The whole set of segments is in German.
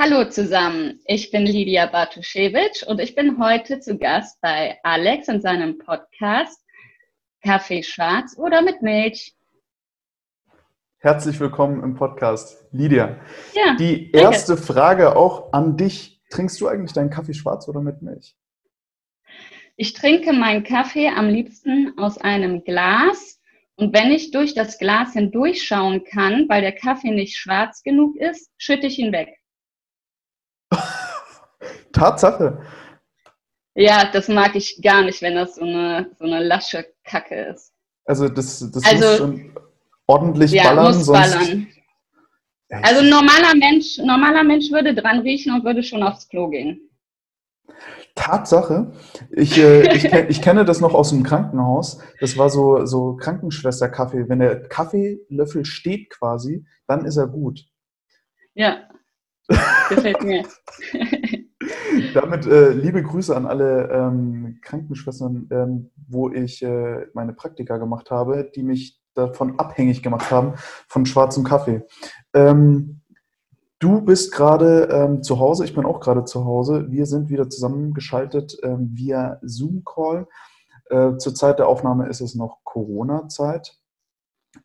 Hallo zusammen, ich bin Lydia Bartuschewitsch und ich bin heute zu Gast bei Alex in seinem Podcast Kaffee schwarz oder mit Milch. Herzlich willkommen im Podcast, Lydia. Ja, Die erste danke. Frage auch an dich. Trinkst du eigentlich deinen Kaffee schwarz oder mit Milch? Ich trinke meinen Kaffee am liebsten aus einem Glas. Und wenn ich durch das Glas hindurchschauen kann, weil der Kaffee nicht schwarz genug ist, schütte ich ihn weg. Tatsache. Ja, das mag ich gar nicht, wenn das so eine, so eine lasche Kacke ist. Also das, das also, muss schon ordentlich ja, ballern. Muss sonst... ballern. Also normaler Mensch, normaler Mensch würde dran riechen und würde schon aufs Klo gehen. Tatsache. Ich, äh, ich, ich, kenne das noch aus dem Krankenhaus. Das war so, so Krankenschwester-Kaffee. Wenn der Kaffeelöffel steht quasi, dann ist er gut. Ja, gefällt mir. Damit äh, liebe Grüße an alle ähm, Krankenschwestern, ähm, wo ich äh, meine Praktika gemacht habe, die mich davon abhängig gemacht haben, von schwarzem Kaffee. Ähm, du bist gerade ähm, zu Hause, ich bin auch gerade zu Hause. Wir sind wieder zusammengeschaltet ähm, via Zoom-Call. Äh, zur Zeit der Aufnahme ist es noch Corona-Zeit.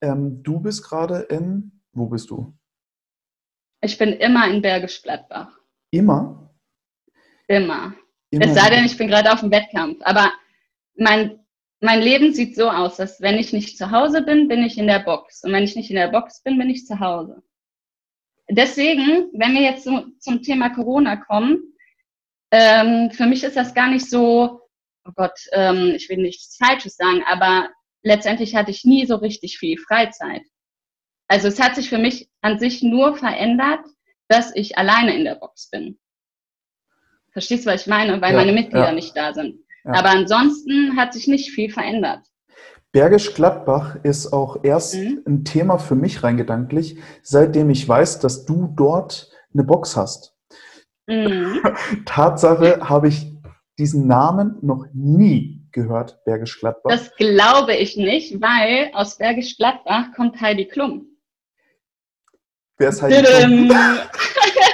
Ähm, du bist gerade in, wo bist du? Ich bin immer in Bergisch Gladbach. Immer? Immer. Immer. Es sei denn, ich bin gerade auf dem Wettkampf. Aber mein, mein Leben sieht so aus, dass wenn ich nicht zu Hause bin, bin ich in der Box. Und wenn ich nicht in der Box bin, bin ich zu Hause. Deswegen, wenn wir jetzt so zum Thema Corona kommen, ähm, für mich ist das gar nicht so, oh Gott, ähm, ich will nichts Falsches sagen, aber letztendlich hatte ich nie so richtig viel Freizeit. Also es hat sich für mich an sich nur verändert, dass ich alleine in der Box bin. Verstehst du, was ich meine? Weil ja, meine Mitglieder ja. nicht da sind. Ja. Aber ansonsten hat sich nicht viel verändert. Bergisch Gladbach ist auch erst mhm. ein Thema für mich rein gedanklich, seitdem ich weiß, dass du dort eine Box hast. Mhm. Tatsache habe ich diesen Namen noch nie gehört, Bergisch Gladbach. Das glaube ich nicht, weil aus Bergisch Gladbach kommt Heidi Klum. Wer ist Heidi Klum?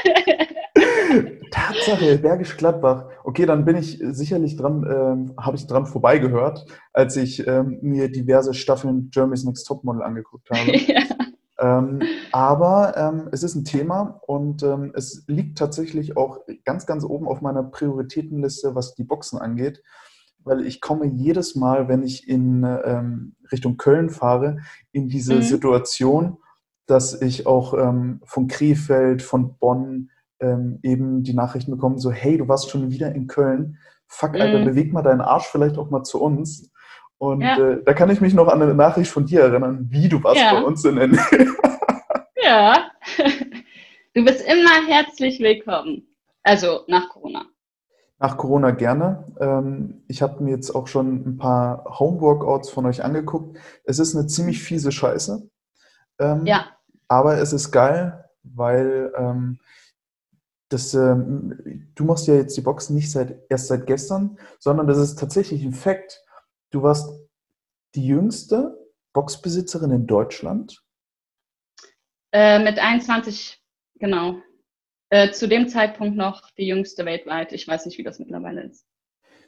Tatsache, Bergisch Gladbach. Okay, dann bin ich sicherlich dran, ähm, habe ich dran vorbeigehört, als ich ähm, mir diverse Staffeln Jeremy's Next Topmodel angeguckt habe. ja. ähm, aber ähm, es ist ein Thema und ähm, es liegt tatsächlich auch ganz, ganz oben auf meiner Prioritätenliste, was die Boxen angeht, weil ich komme jedes Mal, wenn ich in ähm, Richtung Köln fahre, in diese mhm. Situation, dass ich auch von Krefeld, von Bonn, ähm, eben die Nachrichten bekommen, so, hey, du warst schon wieder in Köln. Fuck, Alter, mhm. beweg mal deinen Arsch vielleicht auch mal zu uns. Und ja. äh, da kann ich mich noch an eine Nachricht von dir erinnern, wie du warst ja. bei uns in NRW. ja, du bist immer herzlich willkommen. Also nach Corona. Nach Corona gerne. Ähm, ich habe mir jetzt auch schon ein paar Homeworkouts von euch angeguckt. Es ist eine ziemlich fiese Scheiße. Ähm, ja. Aber es ist geil, weil ähm, das, ähm, du machst ja jetzt die Boxen nicht seit, erst seit gestern, sondern das ist tatsächlich ein Fakt. Du warst die jüngste Boxbesitzerin in Deutschland. Äh, mit 21, genau. Äh, zu dem Zeitpunkt noch die jüngste weltweit. Ich weiß nicht, wie das mittlerweile ist.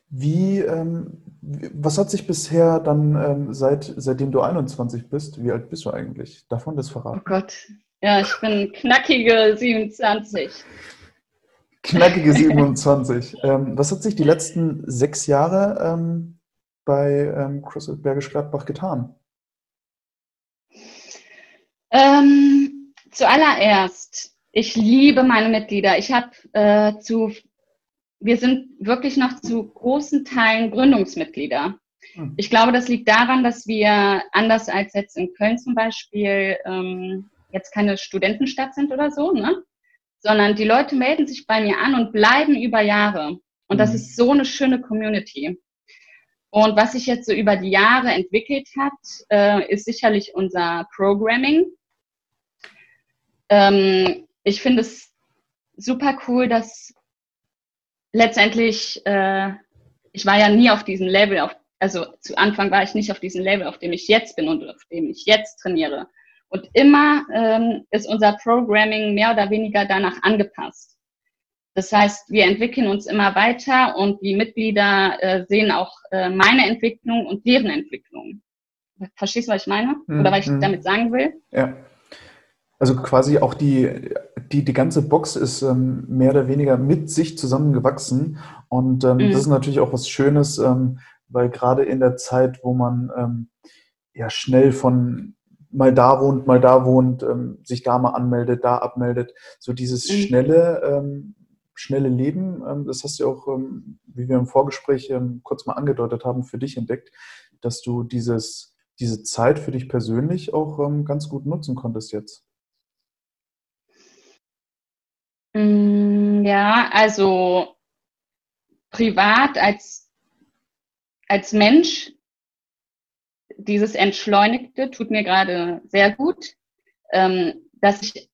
Wie, ähm, was hat sich bisher dann, ähm, seit, seitdem du 21 bist, wie alt bist du eigentlich? Davon das verraten? Oh Gott, ja, ich bin knackige 27. Knackige 27. ähm, was hat sich die letzten sechs Jahre ähm, bei ähm, CrossFit Bergisch Gladbach getan? Ähm, zuallererst, ich liebe meine Mitglieder. Ich habe äh, zu, wir sind wirklich noch zu großen Teilen Gründungsmitglieder. Hm. Ich glaube, das liegt daran, dass wir anders als jetzt in Köln zum Beispiel ähm, jetzt keine Studentenstadt sind oder so, ne? Sondern die Leute melden sich bei mir an und bleiben über Jahre. Und das mhm. ist so eine schöne Community. Und was sich jetzt so über die Jahre entwickelt hat, äh, ist sicherlich unser Programming. Ähm, ich finde es super cool, dass letztendlich, äh, ich war ja nie auf diesem Level, auf, also zu Anfang war ich nicht auf diesem Level, auf dem ich jetzt bin und auf dem ich jetzt trainiere. Und immer ähm, ist unser Programming mehr oder weniger danach angepasst. Das heißt, wir entwickeln uns immer weiter und die Mitglieder äh, sehen auch äh, meine Entwicklung und deren Entwicklung. Verstehst du, was ich meine? Oder was ich mhm. damit sagen will? Ja. Also quasi auch die, die, die ganze Box ist ähm, mehr oder weniger mit sich zusammengewachsen. Und ähm, mhm. das ist natürlich auch was Schönes, ähm, weil gerade in der Zeit, wo man ähm, ja schnell von mal da wohnt, mal da wohnt, ähm, sich da mal anmeldet, da abmeldet, so dieses mhm. schnelle, ähm, schnelle Leben, ähm, das hast du auch, ähm, wie wir im Vorgespräch ähm, kurz mal angedeutet haben, für dich entdeckt, dass du dieses, diese Zeit für dich persönlich auch ähm, ganz gut nutzen konntest jetzt. Mm, ja, also privat als, als Mensch, dieses Entschleunigte tut mir gerade sehr gut, dass ich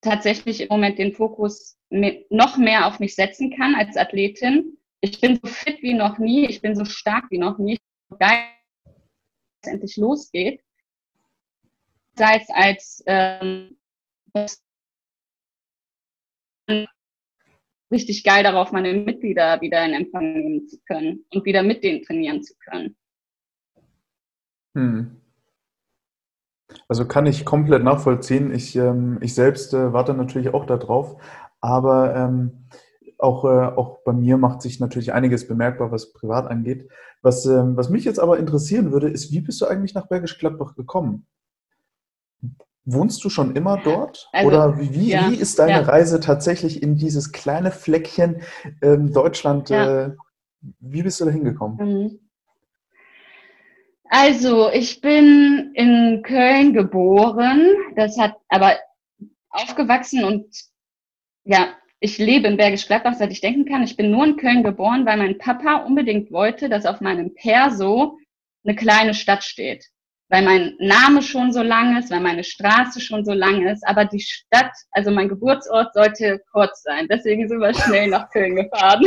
tatsächlich im Moment den Fokus noch mehr auf mich setzen kann als Athletin. Ich bin so fit wie noch nie, ich bin so stark wie noch nie. Geil, dass es endlich losgeht. Sei es als ähm, richtig geil darauf, meine Mitglieder wieder in Empfang nehmen zu können und wieder mit denen trainieren zu können. Hm. Also kann ich komplett nachvollziehen. Ich, ähm, ich selbst äh, warte natürlich auch darauf, aber ähm, auch, äh, auch bei mir macht sich natürlich einiges bemerkbar, was privat angeht. Was, ähm, was mich jetzt aber interessieren würde, ist, wie bist du eigentlich nach Bergisch Gladbach gekommen? Wohnst du schon immer dort? Also, Oder wie, ja, wie ist deine ja. Reise tatsächlich in dieses kleine Fleckchen ähm, Deutschland? Ja. Äh, wie bist du da hingekommen? Mhm. Also, ich bin in Köln geboren. Das hat aber aufgewachsen und ja, ich lebe in Bergisch Gladbach, seit ich denken kann. Ich bin nur in Köln geboren, weil mein Papa unbedingt wollte, dass auf meinem Perso eine kleine Stadt steht. Weil mein Name schon so lang ist, weil meine Straße schon so lang ist. Aber die Stadt, also mein Geburtsort, sollte kurz sein. Deswegen sind wir schnell nach Köln gefahren.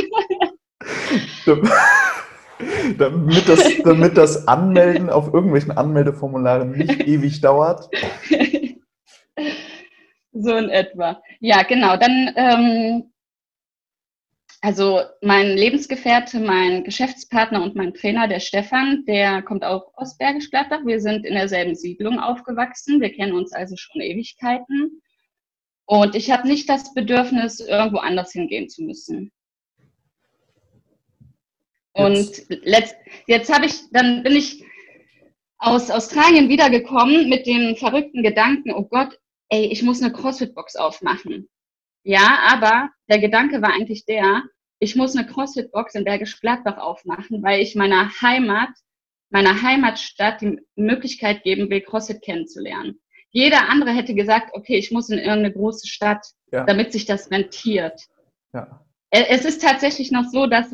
damit, das, damit das Anmelden auf irgendwelchen Anmeldeformularen nicht ewig dauert. So in etwa. Ja, genau. Dann, ähm, also mein Lebensgefährte, mein Geschäftspartner und mein Trainer, der Stefan, der kommt auch aus Bergisch Gladbach. Wir sind in derselben Siedlung aufgewachsen. Wir kennen uns also schon Ewigkeiten. Und ich habe nicht das Bedürfnis, irgendwo anders hingehen zu müssen. Und letzt, jetzt habe ich, dann bin ich aus Australien wiedergekommen mit dem verrückten Gedanken, oh Gott, ey, ich muss eine CrossFit-Box aufmachen. Ja, aber der Gedanke war eigentlich der, ich muss eine CrossFit-Box in Bergisch Gladbach aufmachen, weil ich meiner Heimat, meiner Heimatstadt die Möglichkeit geben will, CrossFit kennenzulernen. Jeder andere hätte gesagt, okay, ich muss in irgendeine große Stadt, ja. damit sich das rentiert. Ja. Es ist tatsächlich noch so, dass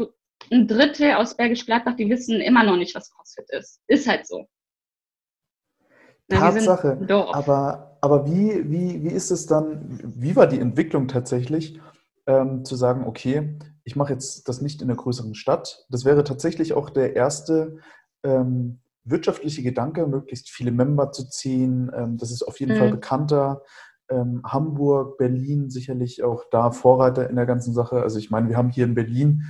ein Drittel aus Bergisch Gladbach, die wissen immer noch nicht, was CrossFit ist. Ist halt so. Tatsache. Aber, aber wie, wie, wie ist es dann, wie war die Entwicklung tatsächlich, ähm, zu sagen, okay, ich mache jetzt das nicht in einer größeren Stadt. Das wäre tatsächlich auch der erste ähm, wirtschaftliche Gedanke, möglichst viele Member zu ziehen. Ähm, das ist auf jeden mhm. Fall bekannter. Ähm, Hamburg, Berlin sicherlich auch da Vorreiter in der ganzen Sache. Also ich meine, wir haben hier in Berlin,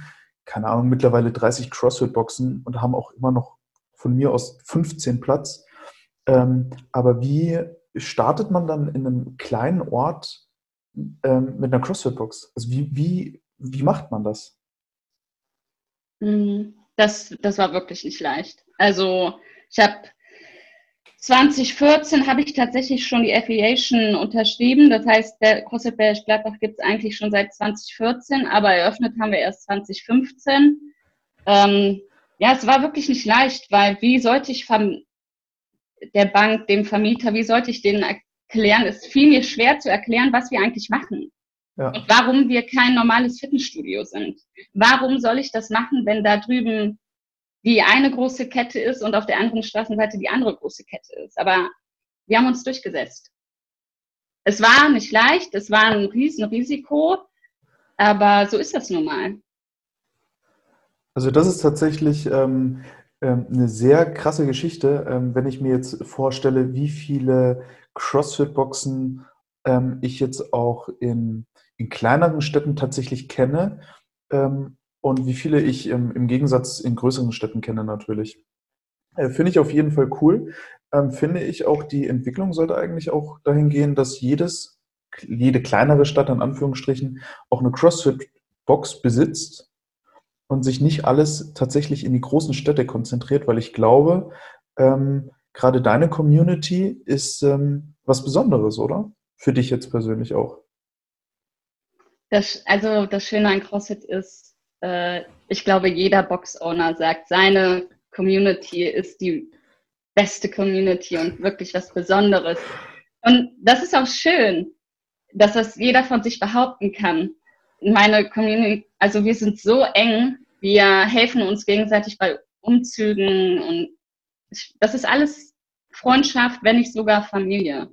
keine Ahnung, mittlerweile 30 CrossFit-Boxen und haben auch immer noch von mir aus 15 Platz. Ähm, aber wie startet man dann in einem kleinen Ort ähm, mit einer CrossFit-Box? Also wie, wie, wie macht man das? Mhm. Das, das war wirklich nicht leicht. Also ich habe 2014 habe ich tatsächlich schon die Affiliation unterschrieben. Das heißt, der CrossFit Bergisch Gladbach gibt es eigentlich schon seit 2014, aber eröffnet haben wir erst 2015. Ähm, ja, es war wirklich nicht leicht, weil wie sollte ich der Bank, dem Vermieter, wie sollte ich denen erklären? Es fiel mir schwer zu erklären, was wir eigentlich machen. Ja. Und warum wir kein normales Fitnessstudio sind. Warum soll ich das machen, wenn da drüben die eine große Kette ist und auf der anderen Straßenseite die andere große Kette ist? Aber wir haben uns durchgesetzt. Es war nicht leicht, es war ein Riesenrisiko, aber so ist das nun mal. Also das ist tatsächlich ähm, ähm, eine sehr krasse Geschichte, ähm, wenn ich mir jetzt vorstelle, wie viele CrossFit-Boxen ähm, ich jetzt auch in, in kleineren Städten tatsächlich kenne ähm, und wie viele ich ähm, im Gegensatz in größeren Städten kenne natürlich. Äh, finde ich auf jeden Fall cool. Ähm, finde ich auch, die Entwicklung sollte eigentlich auch dahin gehen, dass jedes, jede kleinere Stadt in Anführungsstrichen auch eine CrossFit-Box besitzt und sich nicht alles tatsächlich in die großen Städte konzentriert, weil ich glaube, ähm, gerade deine Community ist ähm, was Besonderes, oder? Für dich jetzt persönlich auch. Das, also das Schöne an CrossFit ist, äh, ich glaube, jeder Box-Owner sagt, seine Community ist die beste Community und wirklich was Besonderes. Und das ist auch schön, dass das jeder von sich behaupten kann. Meine Community, also wir sind so eng, wir helfen uns gegenseitig bei Umzügen und das ist alles Freundschaft, wenn nicht sogar Familie.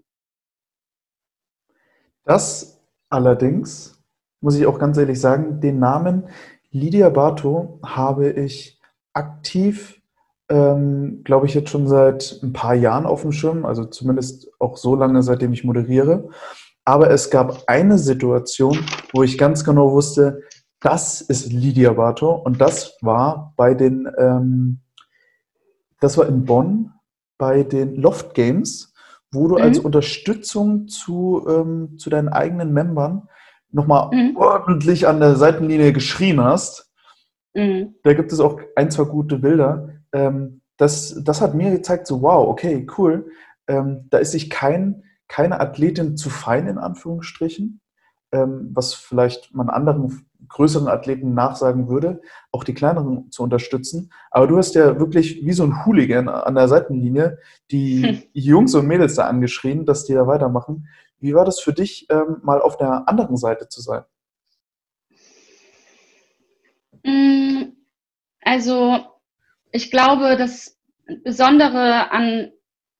Das allerdings, muss ich auch ganz ehrlich sagen, den Namen Lydia Barto habe ich aktiv, ähm, glaube ich, jetzt schon seit ein paar Jahren auf dem Schirm, also zumindest auch so lange, seitdem ich moderiere. Aber es gab eine Situation, wo ich ganz genau wusste, das ist Lydia Barto und das war bei den ähm, das war in Bonn bei den Loft Games, wo du mhm. als Unterstützung zu, ähm, zu deinen eigenen Membern nochmal mhm. ordentlich an der Seitenlinie geschrien hast. Mhm. Da gibt es auch ein, zwei gute Bilder. Ähm, das, das hat mir gezeigt, so wow, okay, cool. Ähm, da ist sich kein, keine Athletin zu fein, in Anführungsstrichen, ähm, was vielleicht man anderen größeren Athleten nachsagen würde, auch die kleineren zu unterstützen. Aber du hast ja wirklich wie so ein Hooligan an der Seitenlinie die hm. Jungs und Mädels da angeschrien, dass die da weitermachen. Wie war das für dich, ähm, mal auf der anderen Seite zu sein? Mm, also, ich glaube, das Besondere an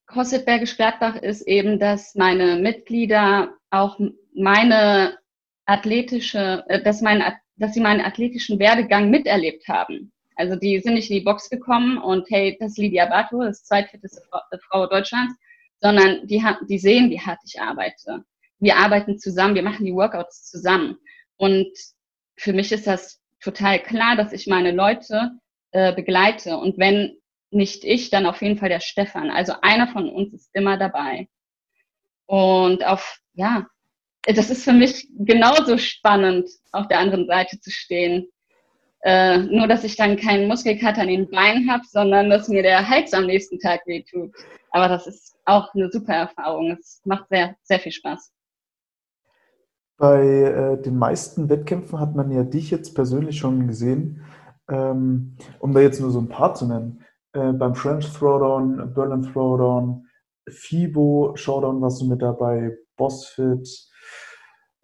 CrossFit Bergisch Gladbach ist eben, dass meine Mitglieder auch meine athletische, äh, dass, mein, dass sie meinen athletischen Werdegang miterlebt haben. Also die sind nicht in die Box gekommen und hey, das ist Lydia Bato, das zweitfitteste Frau, äh, Frau Deutschlands, sondern die, die sehen, wie hart ich arbeite. Wir arbeiten zusammen, wir machen die Workouts zusammen. Und für mich ist das total klar, dass ich meine Leute äh, begleite. Und wenn nicht ich, dann auf jeden Fall der Stefan. Also einer von uns ist immer dabei. Und auf, ja, das ist für mich genauso spannend, auf der anderen Seite zu stehen. Äh, nur, dass ich dann keinen Muskelkater an den Beinen habe, sondern dass mir der Hals am nächsten Tag wehtut. Aber das ist auch eine super Erfahrung. Es macht sehr, sehr viel Spaß. Bei äh, den meisten Wettkämpfen hat man ja dich jetzt persönlich schon gesehen. Ähm, um da jetzt nur so ein paar zu nennen. Äh, beim French Throwdown, Berlin Throwdown, FIBO Showdown warst du mit dabei, Bossfit,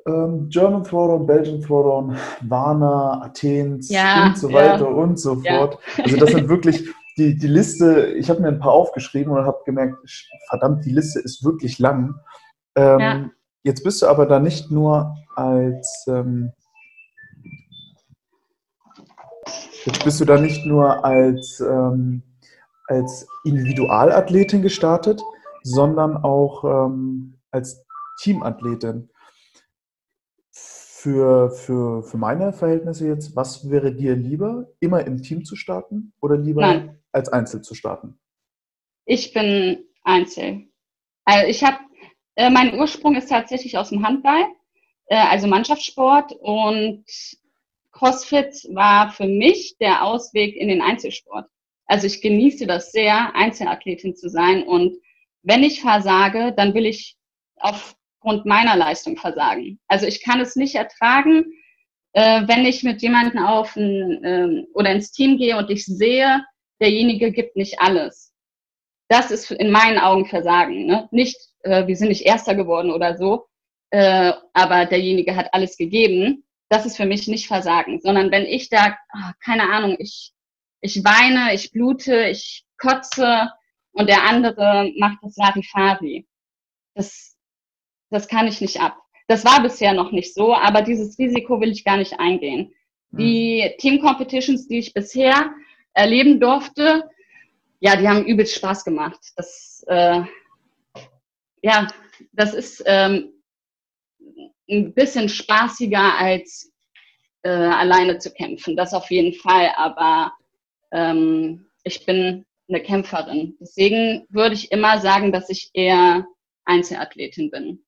ähm, German Throwdown, Belgian Throwdown, Warner, Athens ja, und so weiter ja. und so fort. Ja. Also das sind wirklich die, die Liste, ich habe mir ein paar aufgeschrieben und habe gemerkt, verdammt, die Liste ist wirklich lang. Ähm, jetzt bist du aber da nicht nur als ähm, jetzt bist du da nicht nur als, ähm, als Individualathletin gestartet, sondern auch ähm, als Teamathletin für, für, für meine Verhältnisse jetzt, was wäre dir lieber, immer im Team zu starten oder lieber Nein. als Einzel zu starten? Ich bin Einzel. Also ich habe, äh, mein Ursprung ist tatsächlich aus dem Handball, äh, also Mannschaftssport und CrossFit war für mich der Ausweg in den Einzelsport. Also ich genieße das sehr, Einzelathletin zu sein und wenn ich versage, dann will ich auf aufgrund meiner Leistung versagen. Also ich kann es nicht ertragen, äh, wenn ich mit jemandem auf ein, äh, oder ins Team gehe und ich sehe, derjenige gibt nicht alles. Das ist in meinen Augen Versagen. Ne? Nicht, äh, wir sind nicht Erster geworden oder so, äh, aber derjenige hat alles gegeben. Das ist für mich nicht Versagen, sondern wenn ich da, oh, keine Ahnung, ich, ich weine, ich blute, ich kotze und der andere macht das Larifari. Das, das kann ich nicht ab. Das war bisher noch nicht so, aber dieses Risiko will ich gar nicht eingehen. Mhm. Die Team-Competitions, die ich bisher erleben durfte, ja, die haben übelst Spaß gemacht. Das, äh, ja, das ist, ähm, ein bisschen spaßiger als äh, alleine zu kämpfen. Das auf jeden Fall. Aber ähm, ich bin eine Kämpferin. Deswegen würde ich immer sagen, dass ich eher Einzelathletin bin.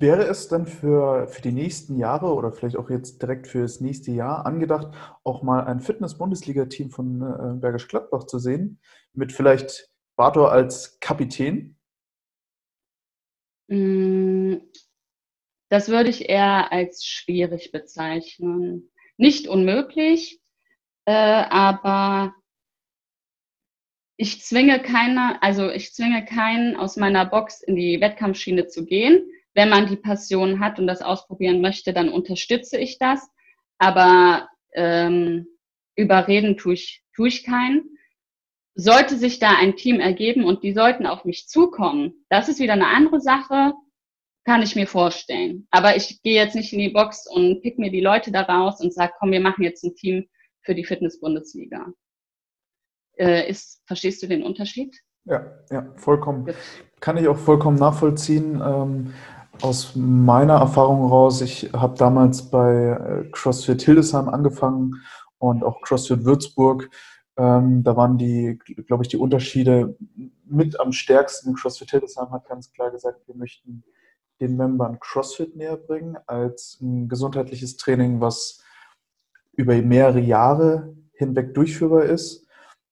Wäre es dann für, für die nächsten Jahre oder vielleicht auch jetzt direkt für das nächste Jahr angedacht, auch mal ein Fitness-Bundesliga-Team von äh, Bergisch Gladbach zu sehen, mit vielleicht Bator als Kapitän? Mm, das würde ich eher als schwierig bezeichnen. Nicht unmöglich, äh, aber ich zwinge keiner, also ich zwinge keinen aus meiner Box in die Wettkampfschiene zu gehen. Wenn man die Passion hat und das ausprobieren möchte, dann unterstütze ich das. Aber ähm, überreden tue ich, tue ich keinen. Sollte sich da ein Team ergeben und die sollten auf mich zukommen, das ist wieder eine andere Sache, kann ich mir vorstellen. Aber ich gehe jetzt nicht in die Box und pick mir die Leute da raus und sage, komm, wir machen jetzt ein Team für die Fitness-Bundesliga. Äh, ist, verstehst du den Unterschied? Ja, ja, vollkommen. Kann ich auch vollkommen nachvollziehen. Ähm, aus meiner Erfahrung raus, ich habe damals bei äh, CrossFit Hildesheim angefangen und auch CrossFit Würzburg. Ähm, da waren die, glaube ich, die Unterschiede mit am stärksten. CrossFit Hildesheim hat ganz klar gesagt, wir möchten den Membern CrossFit näher bringen als ein gesundheitliches Training, was über mehrere Jahre hinweg durchführbar ist.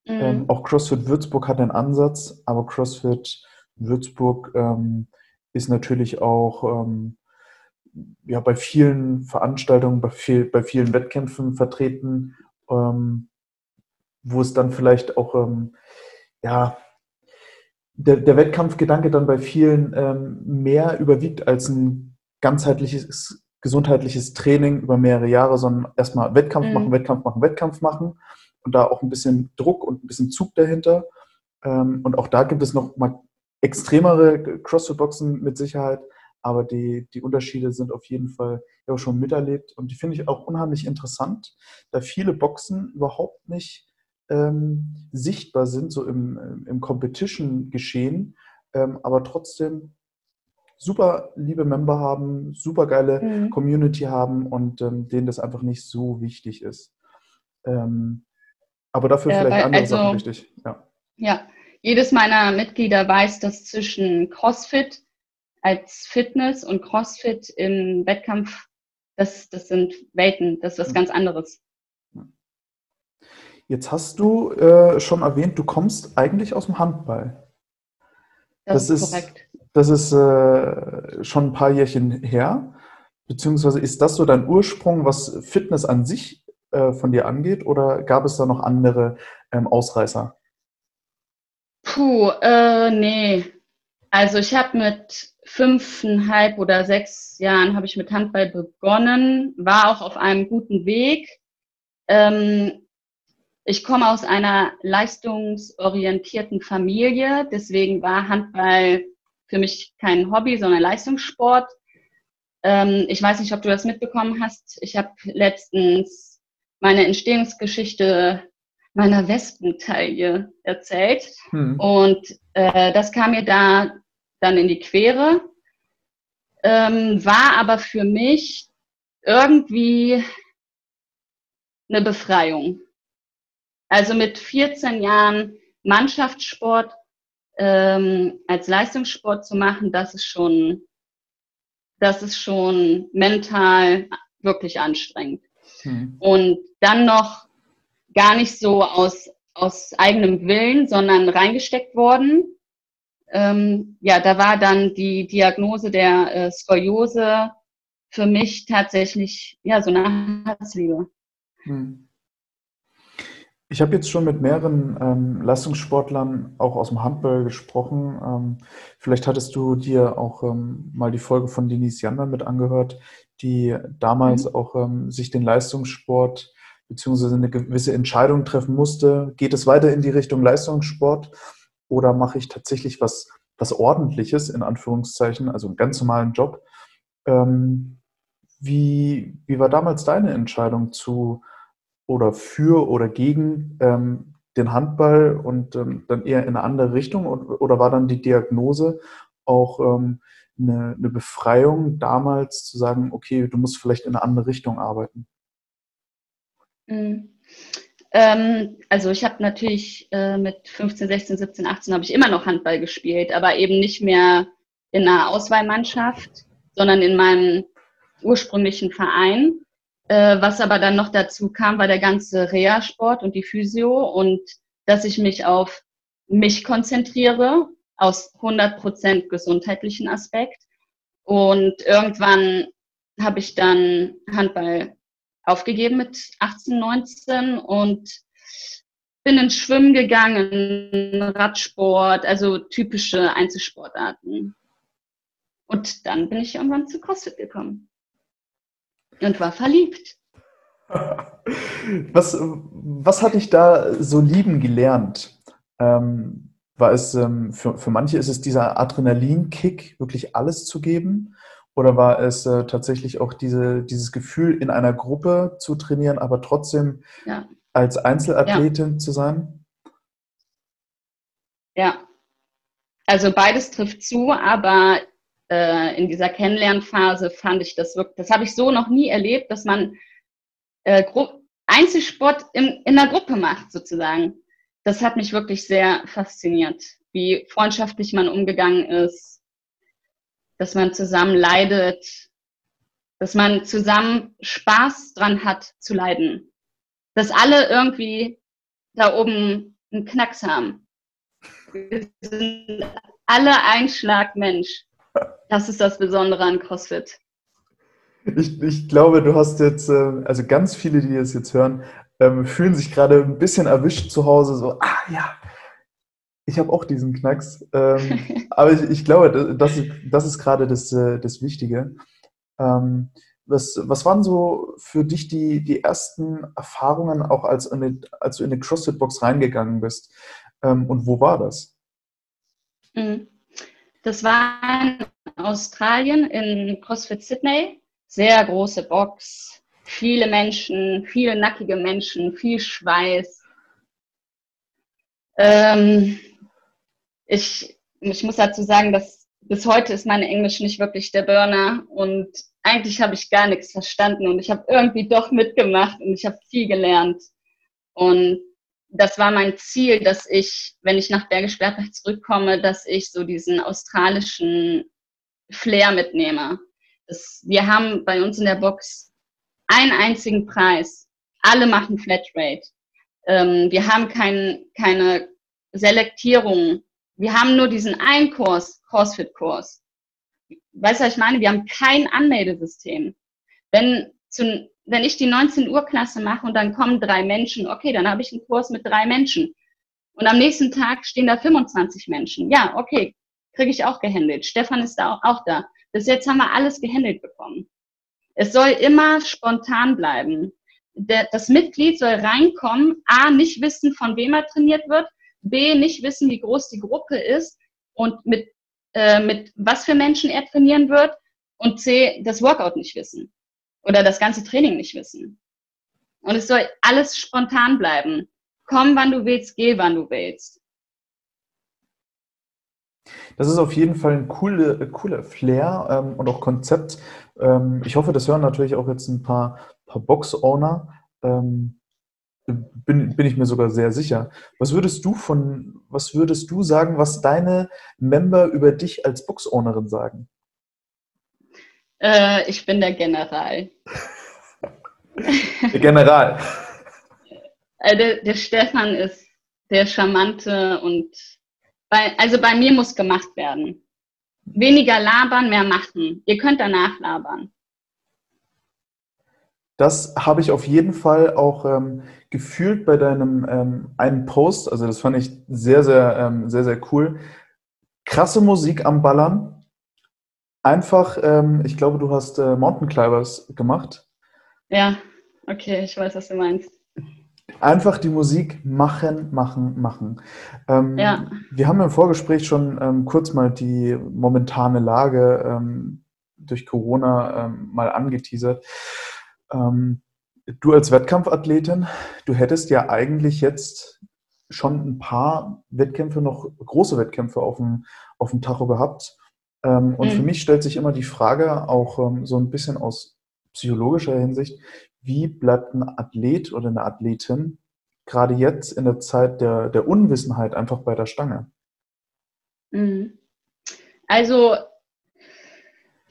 Mhm. Ähm, auch CrossFit Würzburg hat einen Ansatz, aber CrossFit Würzburg ähm, ist natürlich auch ähm, ja, bei vielen Veranstaltungen, bei, viel, bei vielen Wettkämpfen vertreten, ähm, wo es dann vielleicht auch ähm, ja, der, der, Wettkampfgedanke dann bei vielen ähm, mehr überwiegt als ein ganzheitliches gesundheitliches Training über mehrere Jahre, sondern erstmal Wettkampf mhm. machen, Wettkampf machen, Wettkampf machen und da auch ein bisschen Druck und ein bisschen Zug dahinter. Ähm, und auch da gibt es noch mal extremere CrossFit-Boxen mit Sicherheit, aber die, die Unterschiede sind auf jeden Fall ja schon miterlebt und die finde ich auch unheimlich interessant, da viele Boxen überhaupt nicht ähm, sichtbar sind, so im, im Competition-Geschehen, ähm, aber trotzdem super liebe Member haben, super geile mhm. Community haben und ähm, denen das einfach nicht so wichtig ist. Ähm, aber dafür äh, vielleicht andere also, Sachen wichtig. Ja. ja, jedes meiner Mitglieder weiß, dass zwischen CrossFit als Fitness und CrossFit im Wettkampf, das, das sind Welten, das ist was ganz anderes. Jetzt hast du äh, schon erwähnt, du kommst eigentlich aus dem Handball. Das, das ist korrekt. Das ist äh, schon ein paar Jährchen her. Beziehungsweise ist das so dein Ursprung, was Fitness an sich äh, von dir angeht, oder gab es da noch andere ähm, Ausreißer? Puh, äh, nee. Also ich habe mit fünfeinhalb oder sechs Jahren habe ich mit Handball begonnen, war auch auf einem guten Weg. Ähm, ich komme aus einer leistungsorientierten Familie, deswegen war Handball für mich kein Hobby, sondern Leistungssport. Ähm, ich weiß nicht, ob du das mitbekommen hast. Ich habe letztens meine Entstehungsgeschichte meiner Wespentaille erzählt. Hm. Und äh, das kam mir da dann in die Quere, ähm, war aber für mich irgendwie eine Befreiung. Also mit 14 Jahren Mannschaftssport ähm, als Leistungssport zu machen, das ist schon, das ist schon mental wirklich anstrengend. Mhm. Und dann noch gar nicht so aus, aus eigenem Willen, sondern reingesteckt worden. Ähm, ja, da war dann die Diagnose der äh, Skoliose für mich tatsächlich ja so eine Herzliebe. Mhm. Ich habe jetzt schon mit mehreren ähm, Leistungssportlern auch aus dem Handball gesprochen. Ähm, vielleicht hattest du dir auch ähm, mal die Folge von Denise Jander mit angehört, die damals mhm. auch ähm, sich den Leistungssport beziehungsweise eine gewisse Entscheidung treffen musste. Geht es weiter in die Richtung Leistungssport oder mache ich tatsächlich was, was Ordentliches, in Anführungszeichen, also einen ganz normalen Job? Ähm, wie, wie war damals deine Entscheidung zu oder für oder gegen ähm, den Handball und ähm, dann eher in eine andere Richtung? Oder war dann die Diagnose auch ähm, eine, eine Befreiung damals zu sagen, okay, du musst vielleicht in eine andere Richtung arbeiten? Mhm. Ähm, also ich habe natürlich äh, mit 15, 16, 17, 18 habe ich immer noch Handball gespielt, aber eben nicht mehr in einer Auswahlmannschaft, sondern in meinem ursprünglichen Verein. Äh, was aber dann noch dazu kam, war der ganze Reha-Sport und die Physio und dass ich mich auf mich konzentriere aus 100% gesundheitlichen Aspekt. Und irgendwann habe ich dann Handball aufgegeben mit 18, 19 und bin ins Schwimmen gegangen, Radsport, also typische Einzelsportarten. Und dann bin ich irgendwann zu CrossFit gekommen und war verliebt. Was, was hat dich da so lieben gelernt? Ähm, war es, ähm, für, für manche ist es dieser Adrenalinkick, wirklich alles zu geben? Oder war es äh, tatsächlich auch diese, dieses Gefühl, in einer Gruppe zu trainieren, aber trotzdem ja. als Einzelathletin ja. zu sein? Ja, also beides trifft zu, aber äh, in dieser Kennenlernphase fand ich das wirklich, das habe ich so noch nie erlebt, dass man äh, Einzelsport in, in einer Gruppe macht, sozusagen. Das hat mich wirklich sehr fasziniert, wie freundschaftlich man umgegangen ist, dass man zusammen leidet, dass man zusammen Spaß dran hat zu leiden. Dass alle irgendwie da oben einen Knacks haben. Wir sind alle Einschlagmensch. Das ist das Besondere an CrossFit. Ich, ich glaube, du hast jetzt, äh, also ganz viele, die das jetzt hören, ähm, fühlen sich gerade ein bisschen erwischt zu Hause, so, ah ja, ich habe auch diesen Knacks. Ähm, aber ich, ich, glaube, das, ist, das ist gerade das, äh, das Wichtige. Ähm, was, was waren so für dich die, die ersten Erfahrungen, auch als, eine, als du in die CrossFit-Box reingegangen bist? Ähm, und wo war das? Mhm. Das war in Australien, in CrossFit Sydney. Sehr große Box, viele Menschen, viele nackige Menschen, viel Schweiß. Ähm, ich, ich muss dazu sagen, dass bis heute ist mein Englisch nicht wirklich der Burner und eigentlich habe ich gar nichts verstanden und ich habe irgendwie doch mitgemacht und ich habe viel gelernt. Und das war mein Ziel, dass ich, wenn ich nach Bergisch Gladbach zurückkomme, dass ich so diesen australischen Flair mitnehme. Das, wir haben bei uns in der Box einen einzigen Preis. Alle machen Flatrate. Ähm, wir haben kein, keine Selektierung wir haben nur diesen einen Kurs, CrossFit-Kurs. Weißt du, was ich meine? Wir haben kein Anmeldesystem. Wenn, zu, wenn ich die 19 Uhr Klasse mache und dann kommen drei Menschen, okay, dann habe ich einen Kurs mit drei Menschen. Und am nächsten Tag stehen da 25 Menschen. Ja, okay, kriege ich auch gehandelt. Stefan ist da auch, auch da. Bis jetzt haben wir alles gehandelt bekommen. Es soll immer spontan bleiben. Der, das Mitglied soll reinkommen, A, nicht wissen, von wem er trainiert wird, B, nicht wissen, wie groß die Gruppe ist und mit, äh, mit was für Menschen er trainieren wird und C, das Workout nicht wissen oder das ganze Training nicht wissen. Und es soll alles spontan bleiben. Komm, wann du willst, geh, wann du willst. Das ist auf jeden Fall ein cooler coole Flair ähm, und auch Konzept. Ähm, ich hoffe, das hören natürlich auch jetzt ein paar, paar Box-Owner. Ähm, bin, bin ich mir sogar sehr sicher. Was würdest du von, was würdest du sagen, was deine Member über dich als Box-Ownerin sagen? Äh, ich bin der General. der General. Äh, der, der, Stefan ist der Charmante und bei, also bei mir muss gemacht werden. Weniger labern, mehr machen. Ihr könnt danach labern. Das habe ich auf jeden Fall auch ähm, gefühlt bei deinem ähm, einen Post. Also das fand ich sehr, sehr, ähm, sehr, sehr cool. Krasse Musik am Ballern. Einfach, ähm, ich glaube, du hast äh, Mountain Climbers gemacht. Ja, okay, ich weiß, was du meinst. Einfach die Musik machen, machen, machen. Ähm, ja. Wir haben im Vorgespräch schon ähm, kurz mal die momentane Lage durch Corona mal angeteasert. Ähm, du als Wettkampfathletin, du hättest ja eigentlich jetzt schon ein paar Wettkämpfe, noch große Wettkämpfe auf dem, auf dem Tacho gehabt. Ähm, und mhm. für mich stellt sich immer die Frage, auch ähm, so ein bisschen aus psychologischer Hinsicht, wie bleibt ein Athlet oder eine Athletin gerade jetzt in der Zeit der, der Unwissenheit einfach bei der Stange? Mhm. Also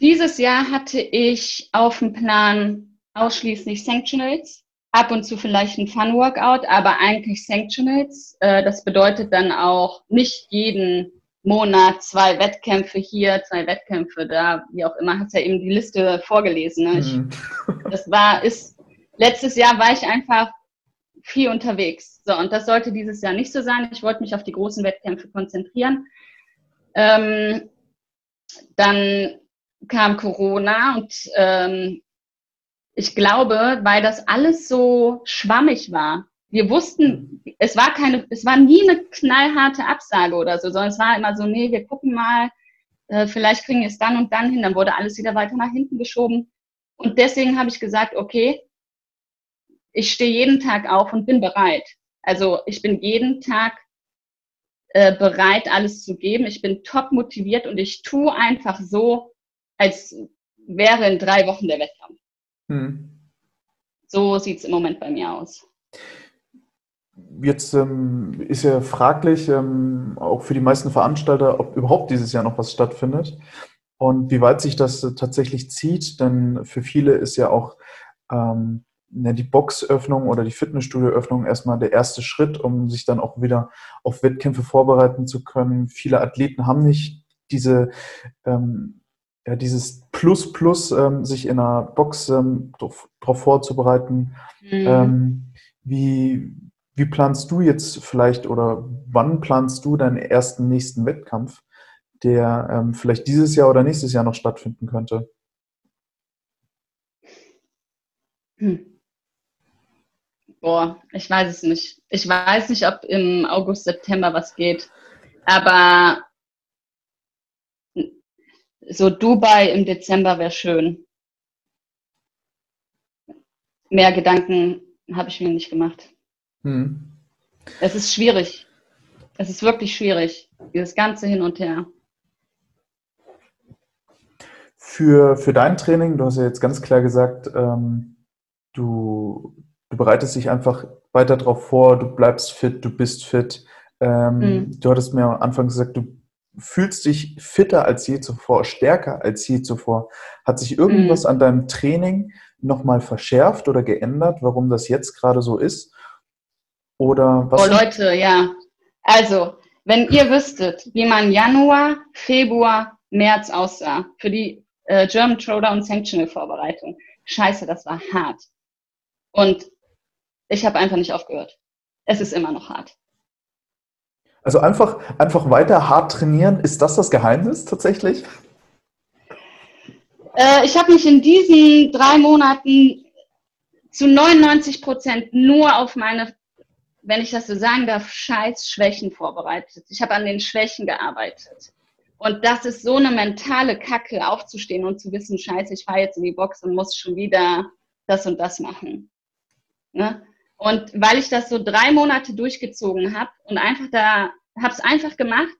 dieses Jahr hatte ich auf dem Plan ausschließlich Sanctionals, ab und zu vielleicht ein Fun-Workout, aber eigentlich Sanctionals. Äh, das bedeutet dann auch nicht jeden Monat zwei Wettkämpfe hier, zwei Wettkämpfe da, wie auch immer, hat ja eben die Liste vorgelesen. Ne? Ich, mhm. das war, ist, letztes Jahr war ich einfach viel unterwegs. So, und das sollte dieses Jahr nicht so sein. Ich wollte mich auf die großen Wettkämpfe konzentrieren. Ähm, dann kam Corona und ähm, ich glaube, weil das alles so schwammig war. Wir wussten, es war keine, es war nie eine knallharte Absage oder so, sondern es war immer so, nee, wir gucken mal, äh, vielleicht kriegen wir es dann und dann hin. Dann wurde alles wieder weiter nach hinten geschoben. Und deswegen habe ich gesagt, okay, ich stehe jeden Tag auf und bin bereit. Also ich bin jeden Tag äh, bereit, alles zu geben. Ich bin top motiviert und ich tue einfach so, als wäre in drei Wochen der Wettkampf. Hm. So sieht es im Moment bei mir aus. Jetzt ähm, ist ja fraglich, ähm, auch für die meisten Veranstalter, ob überhaupt dieses Jahr noch was stattfindet und wie weit sich das tatsächlich zieht. Denn für viele ist ja auch ähm, ja, die Boxöffnung oder die Fitnessstudioöffnung erstmal der erste Schritt, um sich dann auch wieder auf Wettkämpfe vorbereiten zu können. Viele Athleten haben nicht diese, ähm, ja, dieses Plus Plus, ähm, sich in einer Box ähm, darauf vorzubereiten. Mhm. Ähm, wie, wie planst du jetzt vielleicht oder wann planst du deinen ersten nächsten Wettkampf, der ähm, vielleicht dieses Jahr oder nächstes Jahr noch stattfinden könnte? Hm. Boah, ich weiß es nicht. Ich weiß nicht, ob im August, September was geht. Aber so Dubai im Dezember wäre schön. Mehr Gedanken habe ich mir nicht gemacht. Hm. Es ist schwierig. Es ist wirklich schwierig, dieses ganze Hin und Her. Für, für dein Training, du hast ja jetzt ganz klar gesagt, ähm, du du bereitest dich einfach weiter darauf vor, du bleibst fit, du bist fit. Ähm, mhm. Du hattest mir am Anfang gesagt, du fühlst dich fitter als je zuvor, stärker als je zuvor. Hat sich irgendwas mhm. an deinem Training nochmal verschärft oder geändert, warum das jetzt gerade so ist? Oder was? Oh Leute, ja. Also, wenn ihr wüsstet, wie man Januar, Februar, März aussah für die äh, German Troder und Sanctional Vorbereitung. Scheiße, das war hart. Und ich habe einfach nicht aufgehört. Es ist immer noch hart. Also einfach, einfach weiter hart trainieren, ist das das Geheimnis tatsächlich? Äh, ich habe mich in diesen drei Monaten zu 99 Prozent nur auf meine, wenn ich das so sagen darf, scheiß Schwächen vorbereitet. Ich habe an den Schwächen gearbeitet. Und das ist so eine mentale Kacke, aufzustehen und zu wissen, scheiße, ich fahre jetzt in die Box und muss schon wieder das und das machen. Ne? Und weil ich das so drei Monate durchgezogen habe und einfach da, habe es einfach gemacht,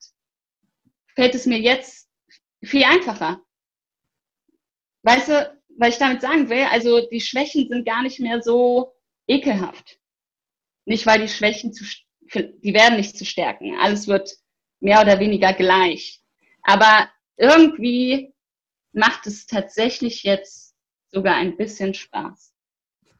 fällt es mir jetzt viel einfacher. Weißt du, weil ich damit sagen will, also die Schwächen sind gar nicht mehr so ekelhaft. Nicht, weil die Schwächen zu, die werden nicht zu stärken. Alles wird mehr oder weniger gleich. Aber irgendwie macht es tatsächlich jetzt sogar ein bisschen Spaß,